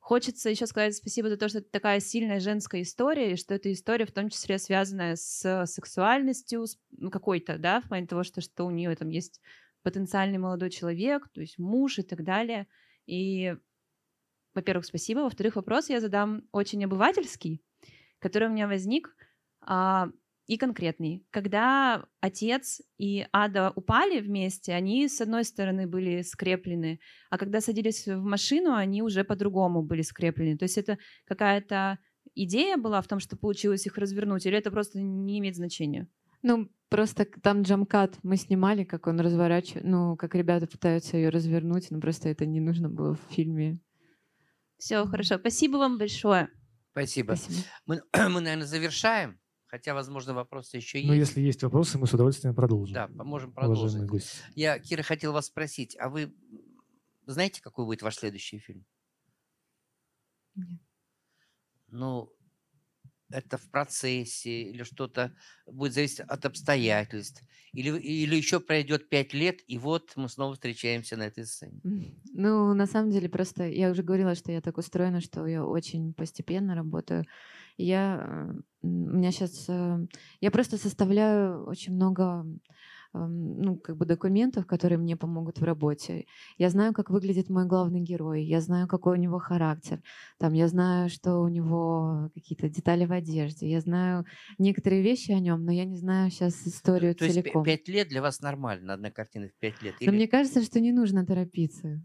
Speaker 11: Хочется еще сказать спасибо за то, что это такая сильная женская история, и что эта история в том числе связанная с сексуальностью, какой-то, да, в плане того, что, что у нее там есть потенциальный молодой человек, то есть муж и так далее. И, во-первых, спасибо. Во-вторых, вопрос я задам очень обывательский, который у меня возник, а, и конкретный. Когда отец и Ада упали вместе, они, с одной стороны, были скреплены, а когда садились в машину, они уже по-другому были скреплены. То есть это какая-то идея была в том, что получилось их развернуть, или это просто не имеет значения?
Speaker 2: Ну, просто там джамкат мы снимали, как он разворачивает, ну, как ребята пытаются ее развернуть, но просто это не нужно было в фильме.
Speaker 11: Все, хорошо. Спасибо вам большое.
Speaker 1: Спасибо.
Speaker 2: Спасибо.
Speaker 1: Мы, мы, наверное, завершаем. Хотя, возможно, вопросы еще есть.
Speaker 3: Ну, если есть вопросы, мы с удовольствием продолжим.
Speaker 1: Да, можем
Speaker 3: Уважаемые
Speaker 1: продолжить.
Speaker 3: гости.
Speaker 1: Я, Кира, хотел вас спросить, а вы знаете, какой будет ваш следующий фильм?
Speaker 2: Нет.
Speaker 1: Ну, это в процессе или что-то будет зависеть от обстоятельств? Или, или еще пройдет пять лет, и вот мы снова встречаемся на этой сцене?
Speaker 2: Ну, на самом деле, просто я уже говорила, что я так устроена, что я очень постепенно работаю. Я, у меня сейчас, я просто составляю очень много ну, как бы документов, которые мне помогут в работе. Я знаю, как выглядит мой главный герой, я знаю, какой у него характер, там, я знаю, что у него какие-то детали в одежде, я знаю некоторые вещи о нем, но я не знаю сейчас историю
Speaker 1: То
Speaker 2: целиком.
Speaker 1: есть пять лет для вас нормально, одна картина в пять лет?
Speaker 2: Но
Speaker 1: Или...
Speaker 2: мне кажется, что не нужно торопиться.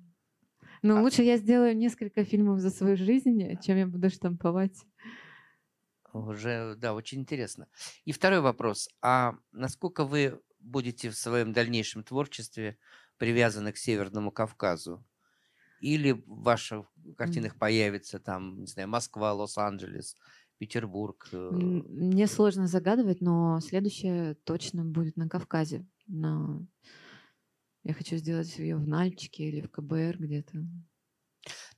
Speaker 2: Ну,
Speaker 1: А
Speaker 2: лучше я сделаю несколько фильмов за свою жизнь, чем я буду штамповать.
Speaker 1: Уже, да, очень интересно. И второй вопрос. А насколько вы будете в своем дальнейшем творчестве привязаны к Северному Кавказу? Или в ваших картинах появится там, не знаю, Москва, Лос-Анджелес, Петербург? э,
Speaker 2: Мне сложно загадывать, но следующее точно будет на Кавказе. На... Я хочу сделать ее в Нальчике или в КБР где-то.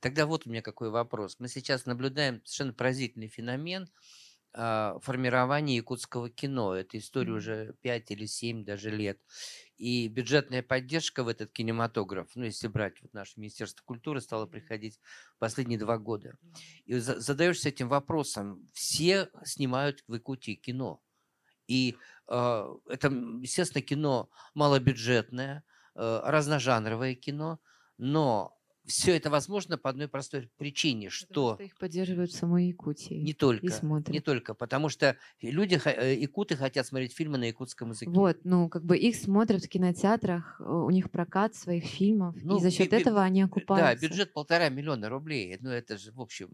Speaker 1: Тогда вот у меня какой вопрос. Мы сейчас наблюдаем совершенно поразительный феномен а, формирования якутского кино. Это история уже 5 или 7 даже лет. И бюджетная поддержка в этот кинематограф, ну, если брать вот наше Министерство культуры, стало приходить последние два года. И за- задаешься этим вопросом. Все снимают в Якутии кино. И э, это, естественно, кино малобюджетное, э, разножанровое кино, но все это возможно по одной простой причине,
Speaker 2: Потому
Speaker 1: что
Speaker 2: что их поддерживают в самой Якутии.
Speaker 1: не
Speaker 2: И
Speaker 1: только, не
Speaker 2: смотрят.
Speaker 1: только, потому что люди, э, якуты хотят смотреть фильмы на якутском языке.
Speaker 2: Вот, ну, как бы их смотрят в кинотеатрах, э, у них прокат своих фильмов,
Speaker 1: Ну,
Speaker 2: и за счет
Speaker 1: бю-
Speaker 2: этого они
Speaker 1: Да,
Speaker 2: окупаются.
Speaker 1: бюджет полтора миллиона рублей. Ну, это же, в общем...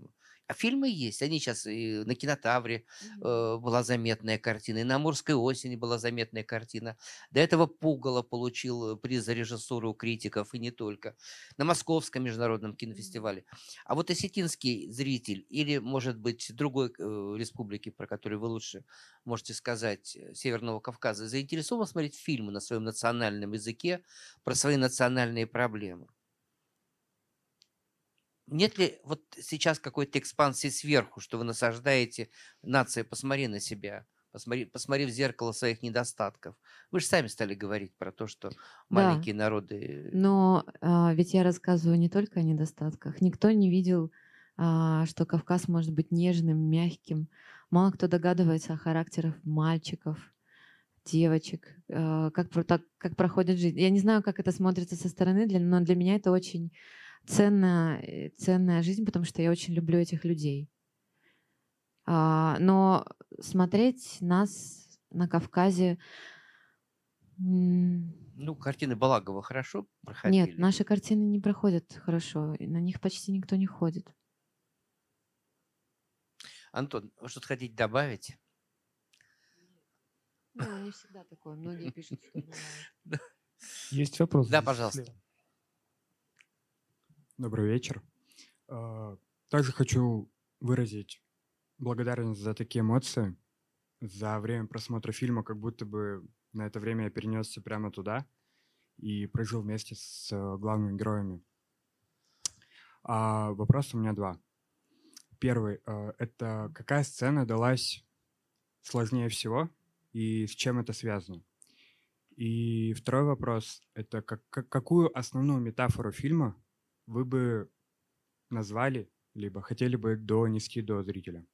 Speaker 1: А фильмы есть. Они сейчас и на кинотавре э, была заметная картина, и на Амурской осени была заметная картина. До этого Пугало получил э, приз за режиссуру у критиков, и не только. На Московском международном кинофестивале. А вот осетинский зритель или, может быть, другой э, республики, про которую вы лучше можете сказать, э, Северного Кавказа, заинтересован смотреть фильмы на своем национальном языке про свои национальные проблемы? Нет ли вот сейчас какой-то экспансии сверху, что вы насаждаете, нация, посмотри на себя, посмотри, посмотри в зеркало своих недостатков. Вы же сами стали говорить про то, что маленькие народы...
Speaker 2: Но а, ведь я рассказываю не только о недостатках. Никто не видел, а, что Кавказ может быть нежным, мягким. Мало кто догадывается о характерах мальчиков, девочек, а, как, так- как проходит жизнь. Я не знаю, как это смотрится со стороны, для- но для меня это очень ценная, э, ценная жизнь, потому что я очень люблю этих людей. А, но смотреть нас на Кавказе...
Speaker 1: Ну, картины Балагова хорошо проходили?
Speaker 2: нет, наши картины не проходят хорошо, и на них почти никто не ходит.
Speaker 1: Антон, вы что-то хотите добавить?
Speaker 2: Ну, не всегда такое. Многие пишут, что бывает.
Speaker 3: Есть вопрос?
Speaker 1: Да, пожалуйста.
Speaker 12: Добрый вечер. А, Также хочу выразить благодарность за такие эмоции. За время просмотра фильма, как будто бы на это время я перенесся прямо туда и прожил вместе с э, главными героями. А вопрос у меня два. Первый э, — это какая сцена далась сложнее всего и с чем это связано? И второй вопрос — это как- какую основную метафору фильма вы бы назвали, либо хотели бы донести до зрителя?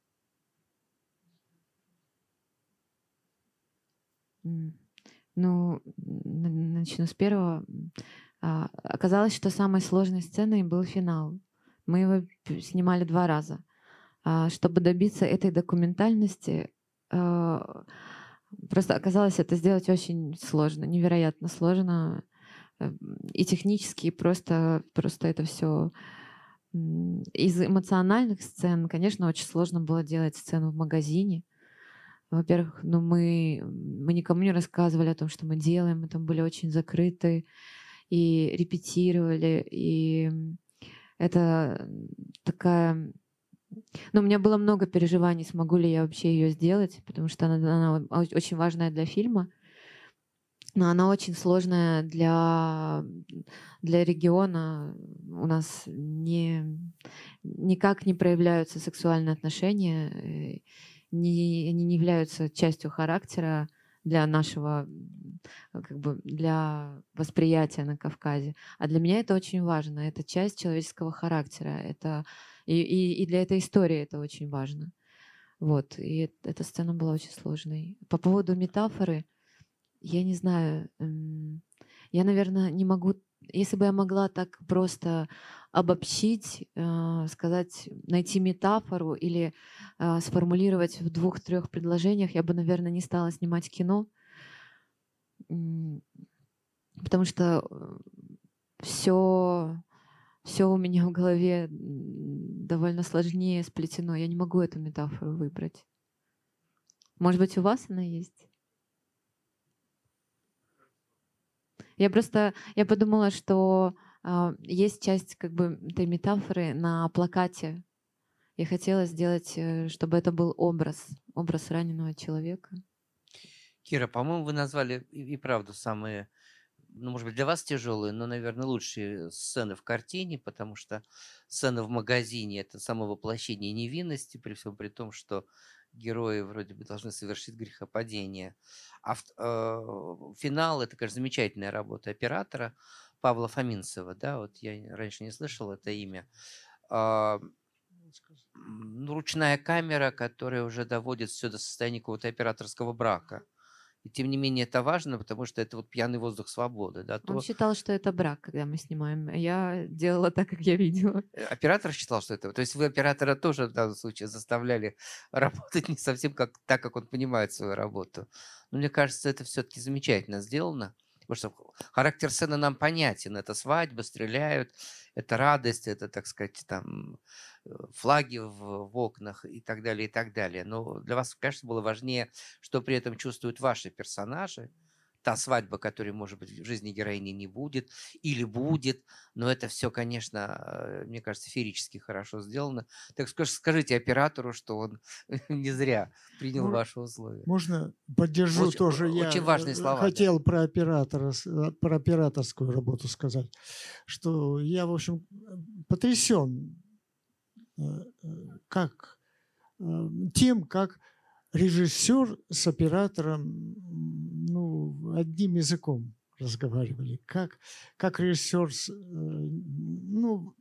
Speaker 2: Ну, начну с первого. А, Оказалось, что самой сложной сценой был финал. Мы его снимали два раза. А, Чтобы добиться этой документальности, а, просто оказалось это сделать очень сложно, невероятно сложно. Э, И технически, и просто, просто это все из эмоциональных сцен, конечно, очень сложно было делать сцену в магазине. Во-первых, ну мы, мы никому не рассказывали о том, что мы делаем, мы там были очень закрыты и репетировали, и это такая... Ну, у меня было много переживаний, смогу ли я вообще ее сделать, потому что она, она очень важная для фильма, но она очень сложная для, для региона. у нас не, никак не проявляются сексуальные отношения, э, не, они не являются частью характера для нашего, как бы для восприятия на Кавказе. А для меня это очень важно. Это часть человеческого характера. Это, и, и, и для этой истории это очень важно. Вот. И эта сцена была очень сложной. По поводу метафоры, я не знаю, я, наверное, не могу если бы я могла так просто обобщить, э, сказать, найти метафору или э, сформулировать в двух-трех предложениях, я бы, наверное, не стала снимать кино, потому что все, все у меня в голове довольно сложнее сплетено. Я не могу эту метафору выбрать. Может быть, у вас она есть? Я просто, я подумала, что э, есть часть как бы этой метафоры на плакате. Я хотела сделать, э, чтобы это был образ, образ раненого человека.
Speaker 1: Кира, по-моему, вы назвали и, и правду самые, ну, может быть, для вас тяжелые, но, наверное, лучшие сцены в картине, потому что сцена в магазине – это само воплощение невинности, при всем при том, что герои вроде бы должны совершить грехопадение. А э, финал – это, конечно, замечательная работа оператора Павла Фоминцева. Да, вот я раньше не слышал это имя. Э, ну, ручная камера, которая уже доводит все до состояния какого-то операторского брака. И тем не менее это важно, потому что это вот пьяный воздух свободы. Да,
Speaker 2: то... Он считал, что это брак, когда мы снимаем. Я делала так, как я видела.
Speaker 1: Э, оператор считал, что это... То есть вы оператора тоже в данном случае заставляли работать не совсем как, так, как он понимает свою работу. Но мне кажется, это все-таки замечательно сделано. Потому что характер сцены нам понятен. Это свадьба, стреляют, это радость, это, так сказать, там э, флаги в, в окнах и так далее, и так далее. Но для вас, конечно, было важнее, что при этом чувствуют ваши персонажи, та свадьба, которой, может быть, в жизни героини не будет или будет, но это все, конечно, э, мне кажется, феерически хорошо сделано. Так скажите оператору, что он не зря принял ну, ваши условия.
Speaker 13: Можно поддержу очень, тоже.
Speaker 1: Очень
Speaker 13: Я
Speaker 1: важные слова.
Speaker 13: Хотел да. про оператора, э, про операторскую работу сказать, что я, в общем, потрясен э, как тем, как режиссер с оператором ну, одним языком разговаривали. Как, как режиссер, э, ну,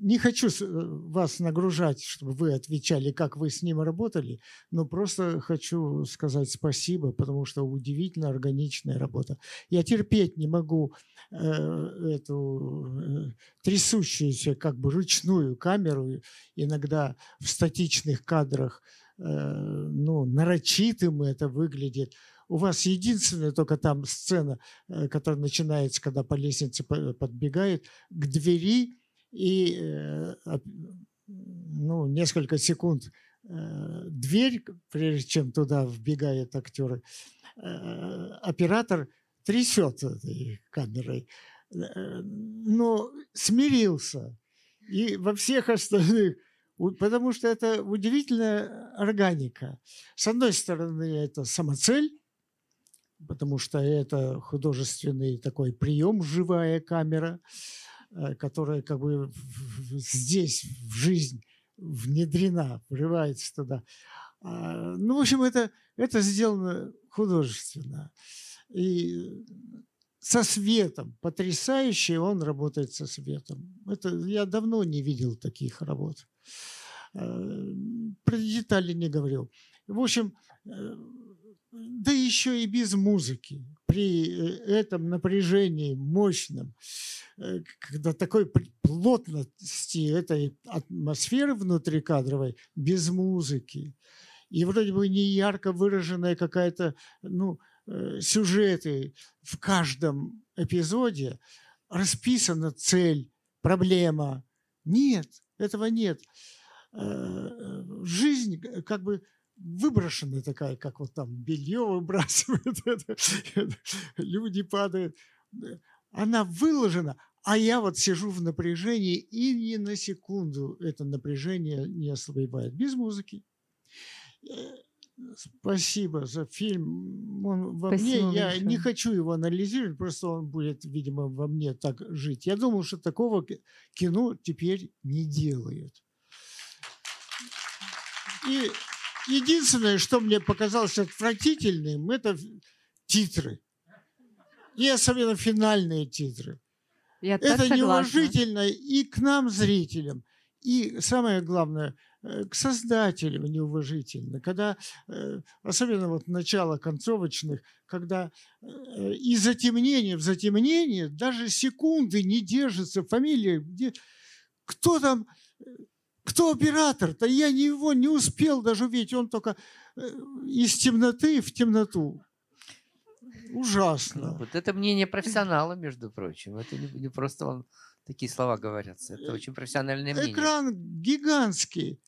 Speaker 13: не хочу э, вас нагружать, чтобы вы отвечали, как вы с ним работали, но просто хочу сказать спасибо, потому что удивительно органичная работа. Я терпеть не могу э, эту э, трясущуюся как бы ручную камеру, иногда в статичных кадрах ну, нарочитым это выглядит. У вас единственная только там сцена, э, которая начинается, когда по лестнице подбегает к двери и э, ну, несколько секунд дверь, прежде чем туда вбегают актеры, оператор трясет этой камерой, но смирился. И во всех остальных Потому что это удивительная органика. С одной стороны, это самоцель, потому что это художественный такой прием, живая камера, э, которая как бы здесь в жизнь внедрена, врывается туда. А, ну, в общем, это, это сделано художественно. И со светом, потрясающе он работает со светом. Это я давно не видел таких работ. Э, про детали не говорил. В общем, э, да еще и без музыки. При э, этом напряжении мощном, когда такой плотности этой атмосферы внутрикадровой, без музыки, и вроде бы не ярко выраженная какая-то, ну, сюжеты в каждом эпизоде, расписана цель, проблема. Нет, этого нет. Э, э, жизнь как бы выброшенная такая, как вот там белье выбрасывают, люди падают. Она выложена, а я вот сижу в напряжении и ни на секунду это напряжение не ослабевает. Без музыки. Спасибо за фильм. Он во
Speaker 2: Спасибо
Speaker 13: мне, я
Speaker 2: большое.
Speaker 13: не хочу его анализировать, просто он будет, видимо, во мне так жить. Я думаю, что такого ки- кино теперь не делают. И единственное, что мне показалось отвратительным, это титры. И особенно финальные титры.
Speaker 2: Я
Speaker 13: Это
Speaker 2: согласна.
Speaker 13: неуважительно и к нам, зрителям, и самое главное, к создателям неуважительно. Когда, э, особенно вот начало концовочных, когда э, из затемнения в затемнение даже секунды не держится фамилия. Где, кто там, э, кто оператор-то? Я его не успел даже увидеть. Он только э, из темноты в темноту. Ужасно.
Speaker 1: Вот это мнение профессионала, между прочим. Это не, не просто он такие слова говорятся. Это очень профессиональное мнение.
Speaker 13: Экран гигантский.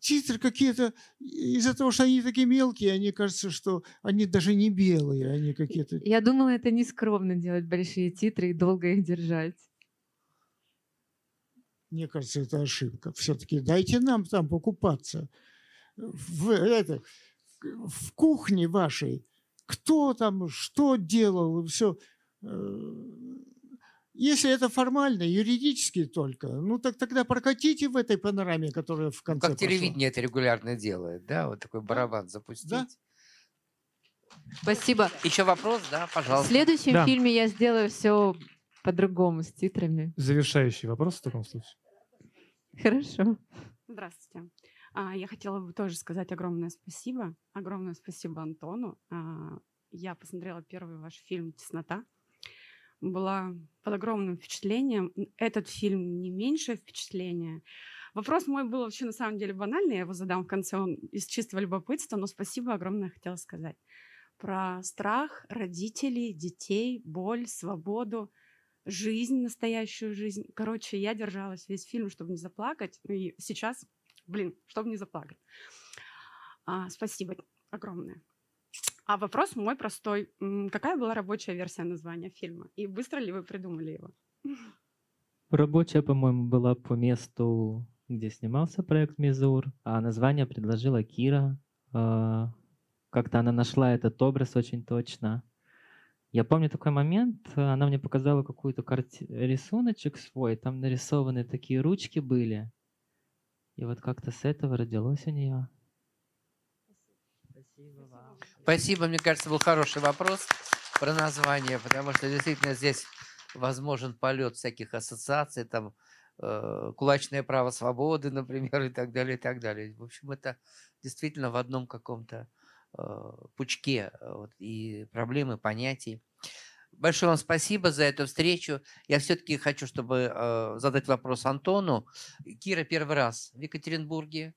Speaker 13: Титры какие-то, из-за того, что они такие мелкие, они кажется, что они даже не белые, они какие-то...
Speaker 2: Я думала, это не скромно делать большие титры и долго их держать.
Speaker 13: Мне кажется, это ошибка. Все-таки дайте нам там покупаться. В, это, в кухне вашей. Кто там, что делал, все. Если это формально, юридически только, ну так тогда прокатите в этой панораме, которая в конце
Speaker 1: Как
Speaker 13: пошла.
Speaker 1: телевидение это регулярно делает, да? Вот такой барабан запустить.
Speaker 2: Спасибо.
Speaker 1: Еще вопрос, да,
Speaker 2: В
Speaker 1: пожалуйста.
Speaker 2: следующем
Speaker 3: Да.
Speaker 2: фильме я сделаю все по-другому с титрами.
Speaker 3: Завершающий вопрос в таком случае.
Speaker 2: Хорошо.
Speaker 14: Здравствуйте. А, Я хотела бы тоже сказать огромное спасибо. Огромное спасибо Антону. А, Я посмотрела первый ваш фильм «Теснота». Была под огромным впечатлением. Этот фильм не меньшее впечатление. Вопрос мой был вообще на самом деле банальный, я его задам в конце, он из чистого любопытства, но спасибо огромное хотела сказать. Про страх родителей, детей, боль, свободу, жизнь, настоящую жизнь. Короче, я держалась весь фильм, чтобы не заплакать. И сейчас, блин, чтобы не заплакать. А, спасибо огромное. А вопрос мой простой. Какая была рабочая версия названия фильма? И быстро ли вы придумали его?
Speaker 4: Рабочая, по-моему, была по месту, где снимался проект Мизур, а название предложила Кира. А, Как-то она нашла этот образ очень точно. Я помню такой момент, она мне показала какую-то карти... рисуночек свой, там нарисованы такие ручки были. И вот как-то с этого родилось у нее.
Speaker 1: Спасибо, мне кажется, был хороший вопрос про название, потому что действительно здесь возможен полет всяких ассоциаций, там э, кулачное право свободы, например, и так далее, и так далее. В общем, это действительно в одном каком-то э, пучке э, вот, и проблемы, понятий. Большое вам спасибо за эту встречу. Я все-таки хочу, чтобы э, задать вопрос Антону. Кира первый раз в Екатеринбурге.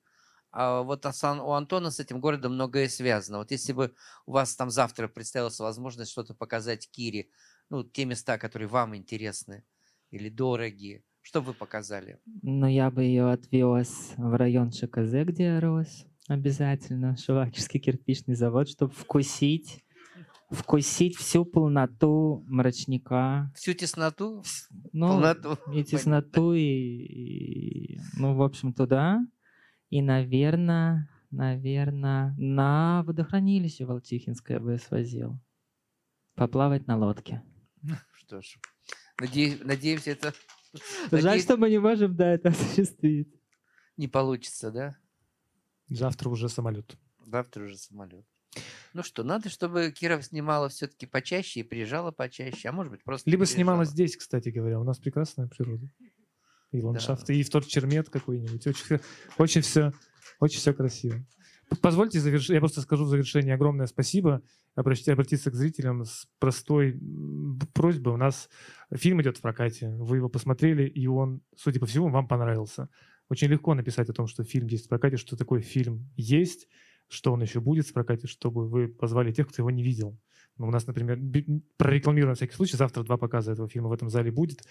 Speaker 1: А вот у Антона с этим городом многое связано. Вот если бы у вас там завтра представилась возможность что-то показать Кире, ну, те места, которые вам интересны или дороги, что бы вы показали?
Speaker 4: Но я бы ее отвез в район ШКЗ, где я рос. Обязательно. Шувакерский кирпичный завод, чтобы вкусить, вкусить всю полноту мрачника.
Speaker 1: Всю тесноту?
Speaker 4: Ну,
Speaker 1: полноту?
Speaker 4: и тесноту, и, и, ну, в общем, туда. И, наверное, наверное, на водохранилище Волтихинское я бы свозил. Поплавать на лодке.
Speaker 1: Что ж, наде- надеемся, это...
Speaker 4: Жаль,
Speaker 1: надеюсь,
Speaker 4: что мы не можем, да, это осуществить.
Speaker 1: Не получится, да?
Speaker 3: Завтра уже самолет.
Speaker 1: Завтра уже самолет. Ну что, надо, чтобы Кира снимала все-таки почаще и приезжала почаще, а может быть просто...
Speaker 3: Либо снимала здесь, кстати говоря. У нас прекрасная природа. И ландшафты, и в тот чермет какой-нибудь. Очень, очень все, очень все красиво. Позвольте завершить. Я просто скажу в завершении огромное спасибо. Обращаться, обратиться к зрителям с простой просьбой. У нас фильм идет в прокате. Вы его посмотрели, и он, судя по всему, вам понравился. Очень легко написать о том, что фильм есть в прокате, что такой фильм есть, что он еще будет в прокате, чтобы вы позвали тех, кто его не видел. Ну, у нас, например, на всякий случай, завтра два показа этого фильма в этом зале будет.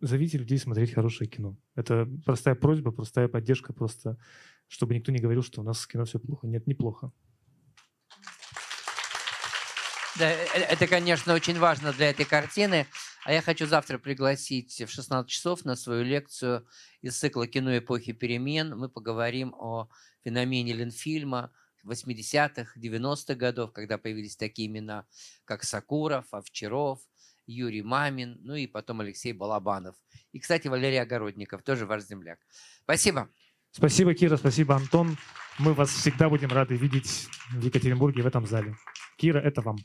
Speaker 3: Зовите людей смотреть хорошее кино. Это простая просьба, простая поддержка, просто чтобы никто не говорил, что у нас с кино все плохо. Нет, неплохо.
Speaker 1: Да, э- это, конечно, очень важно для этой картины. А я хочу завтра пригласить в 16 часов на свою лекцию из цикла «Кино эпохи перемен». Мы поговорим о феномене Ленфильма, 80-х, 90-х годов, когда появились такие имена, как Сакуров, Овчаров, Юрий Мамин, ну и потом Алексей Балабанов. И, кстати, Валерий Огородников, тоже ваш земляк. Спасибо.
Speaker 3: Спасибо, Кира, спасибо, Антон. Мы вас всегда будем рады видеть в Екатеринбурге в этом зале. Кира, это вам.